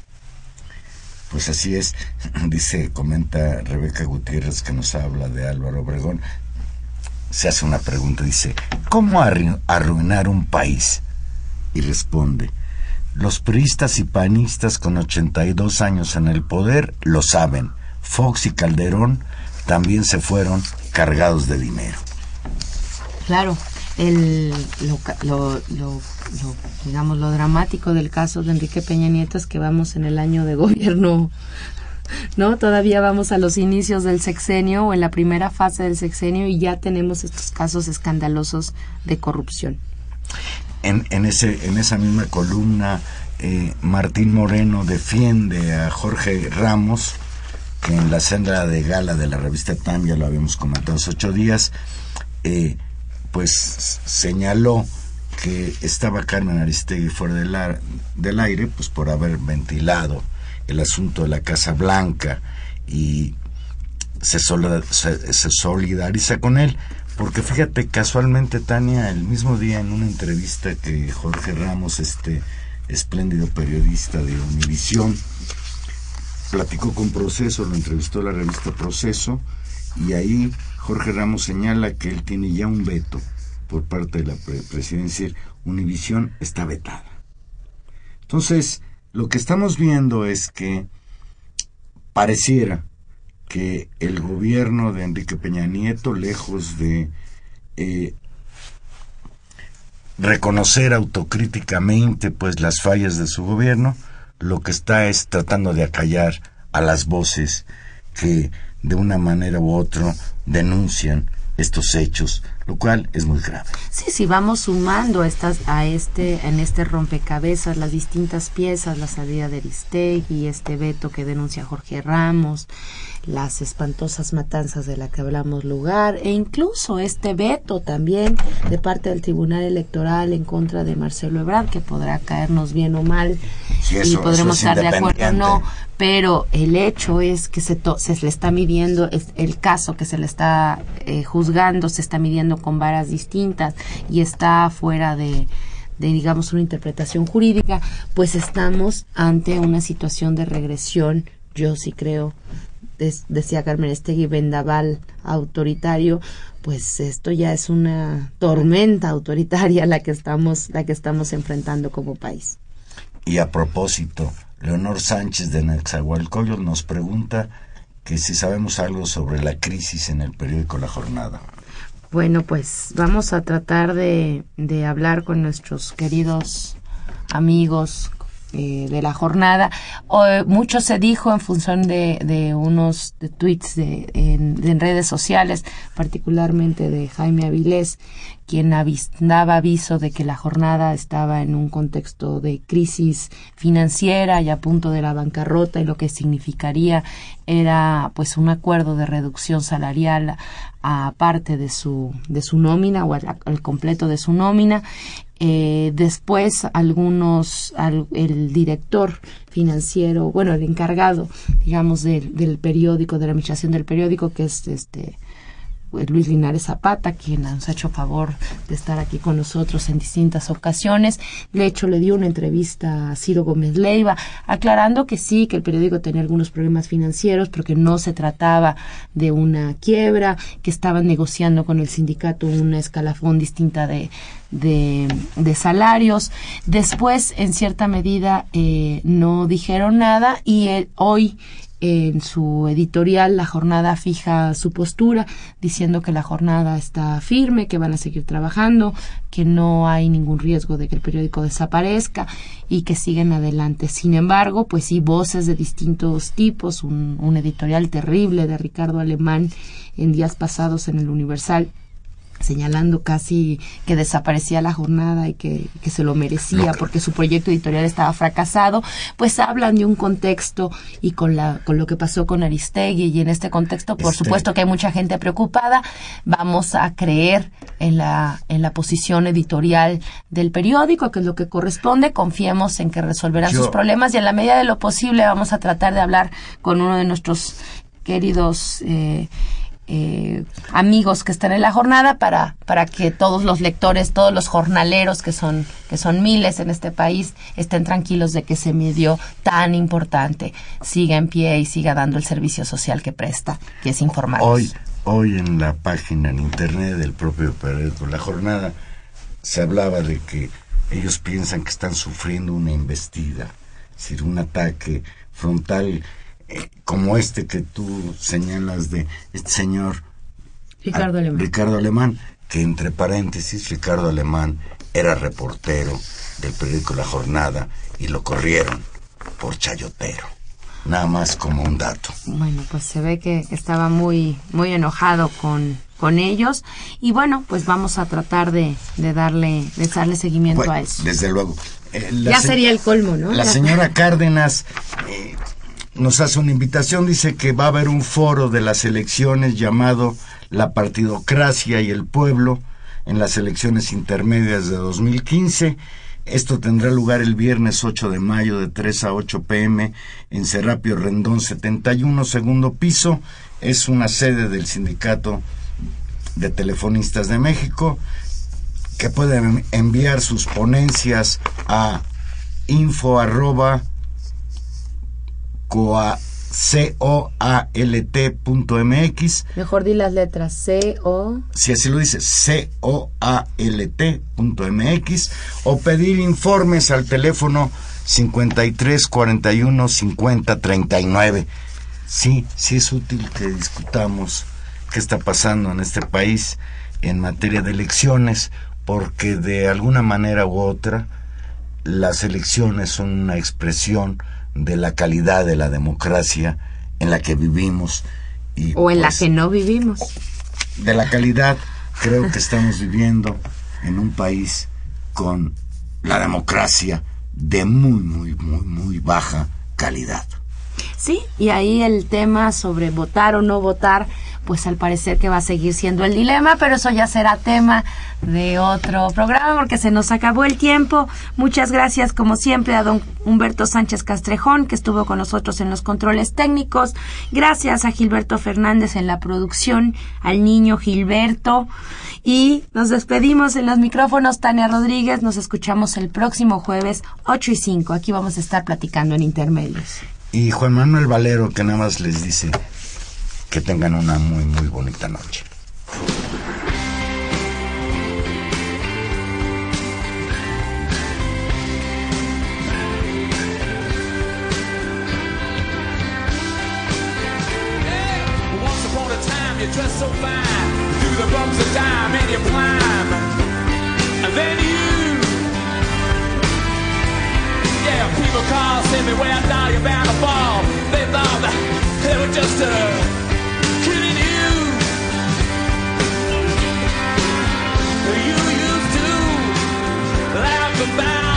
pues así es, [LAUGHS] dice, comenta Rebeca Gutiérrez que nos habla de Álvaro Obregón. Se hace una pregunta, dice, ¿cómo arruinar un país? Y responde, los priistas y panistas con 82 años en el poder lo saben. Fox y Calderón también se fueron cargados de dinero. Claro, el, lo, digamos, lo dramático del caso de Enrique Peña Nieto es que vamos en el año de gobierno, ¿no? Todavía vamos a los inicios del sexenio o en la primera fase del sexenio y ya tenemos estos casos escandalosos de corrupción. En, en, ese, en esa misma columna, eh, Martín Moreno defiende a Jorge Ramos, que en la senda de gala de la revista Time, ya lo habíamos comentado hace ocho días, eh, pues señaló que estaba Carmen Aristegui fuera del, del aire, pues por haber ventilado el asunto de la Casa Blanca y se, solidariza con él. Porque fíjate, casualmente Tania, el mismo día en una entrevista que Jorge Ramos, este espléndido periodista de Univisión, platicó con Proceso, lo entrevistó la revista Proceso, y ahí Jorge Ramos señala que él tiene ya un veto por parte de la presidencia. Univisión está vetada. Entonces, lo que estamos viendo es que pareciera que el gobierno de Enrique Peña Nieto, lejos de eh, reconocer autocríticamente pues las fallas de su gobierno, lo que está es tratando de acallar a las voces que de una manera u otra denuncian estos hechos, lo cual es muy grave. Sí, sí, vamos sumando estas, a este, en este rompecabezas las distintas piezas, la salida de Aristegui, este veto que denuncia Jorge Ramos, las espantosas matanzas de la que hablamos lugar e incluso este veto también de parte del Tribunal Electoral en contra de Marcelo Ebrard que podrá caernos bien o mal y podremos estar de acuerdo o no pero el hecho es que se, se le está midiendo es el caso que se le está eh, juzgando se está midiendo con varas distintas y está fuera de digamos una interpretación jurídica, pues estamos ante una situación de regresión, yo sí creo, decía Carmen Estegui, vendaval autoritario, pues esto ya es una tormenta autoritaria la que estamos, la que estamos enfrentando como país. Y a propósito, Leonor Sánchez de Nexahualcoyol nos pregunta que si sabemos algo sobre la crisis en el periódico La Jornada. Bueno, pues vamos a tratar de, de hablar con nuestros queridos amigos, eh, de la jornada. mucho se dijo en función de, de unos de tweets de, en, redes sociales, particularmente de Jaime Avilés, quien daba aviso de que la jornada estaba en un contexto de crisis financiera y a punto de la bancarrota y lo que significaría era pues un acuerdo de reducción salarial a parte de su de su nómina o al completo de su nómina eh, después algunos, el director financiero, bueno, el encargado, digamos, del, del periódico, de la administración del periódico, que es este Luis Linares Zapata, quien nos ha hecho favor de estar aquí con nosotros en distintas ocasiones. De hecho, le dio una entrevista a Ciro Gómez Leiva, aclarando que sí, que el periódico tenía algunos problemas financieros, pero que no se trataba de una quiebra, que estaban negociando con el sindicato una escalafón distinta de, de, de salarios. Después, en cierta medida, eh, no dijeron nada y eh, hoy en su editorial La Jornada fija su postura diciendo que la jornada está firme, que van a seguir trabajando, que no hay ningún riesgo de que el periódico desaparezca y que siguen adelante. Sin embargo, pues sí, voces de distintos tipos, un, un editorial terrible de Ricardo Alemán en días pasados en el Universal señalando casi que desaparecía la jornada y que, se lo merecía porque su proyecto editorial estaba fracasado, pues hablan de un contexto y con la con lo que pasó con Aristegui y en este contexto, por este supuesto que hay mucha gente preocupada, vamos a creer en la en la posición editorial del periódico, que es lo que corresponde, confiemos en que resolverán sus problemas y en la medida de lo posible vamos a tratar de hablar con uno de nuestros queridos eh, eh, amigos que están en la jornada para, para que todos los lectores, todos los jornaleros que son, que son miles en este país, estén tranquilos de que ese medio tan importante siga en pie y siga dando el servicio social que presta, que es informar. Hoy, hoy en la página en internet del propio periódico La Jornada se hablaba de que ellos piensan que están sufriendo una investida, es decir, un ataque frontal como este que tú señalas de este señor Ricardo Alemán. Ricardo Alemán, que entre paréntesis, Ricardo Alemán era reportero del periódico La Jornada y lo corrieron por chayotero. Nada más como un dato. Bueno, pues se ve que estaba muy, muy enojado con, con ellos y bueno, pues vamos a tratar de, de darle, de darle seguimiento Bueno, a eso. desde luego. Eh, Ya se- sería el colmo, ¿no? La Ya- señora Cárdenas eh, nos hace una invitación, dice que va a haber un foro de las elecciones llamado La Partidocracia y el Pueblo en las elecciones intermedias de 2015. Esto tendrá lugar el viernes 8 de mayo de 3 a 8 pm en Serapio Rendón 71, segundo piso. Es una sede del Sindicato de Telefonistas de México que pueden enviar sus ponencias a info arroba coa- coalt.mx Mejor di las letras C O. Si así lo dice coalt.mx o pedir informes al teléfono 53 41 50 39 sí, sí es útil que discutamos qué está pasando en este país en materia de elecciones porque de alguna manera u otra las elecciones son una expresión de la calidad de la democracia en la que vivimos y o en la pues, que no vivimos. de la calidad creo que estamos viviendo en un país con la democracia de muy muy muy muy baja calidad Sí, y ahí el tema sobre votar o no votar, pues al parecer que va a seguir siendo el dilema, pero eso ya será tema de otro programa porque se nos acabó el tiempo. Muchas gracias como siempre a don Humberto Sánchez Castrejón que estuvo con nosotros en los controles técnicos. Gracias a Gilberto Fernández en la producción, al niño Gilberto. Y nos despedimos en los micrófonos Tania Rodríguez. Nos escuchamos el próximo jueves 8 y 5. Aquí vamos a estar platicando en intermedios. y Juan Manuel Valero que nada más les dice que tengan una muy muy bonita noche. A you dressed so fine, through the bumps of dime and you climb, and then you, yeah, people call, send me where I thought you bound to fall. goodbye.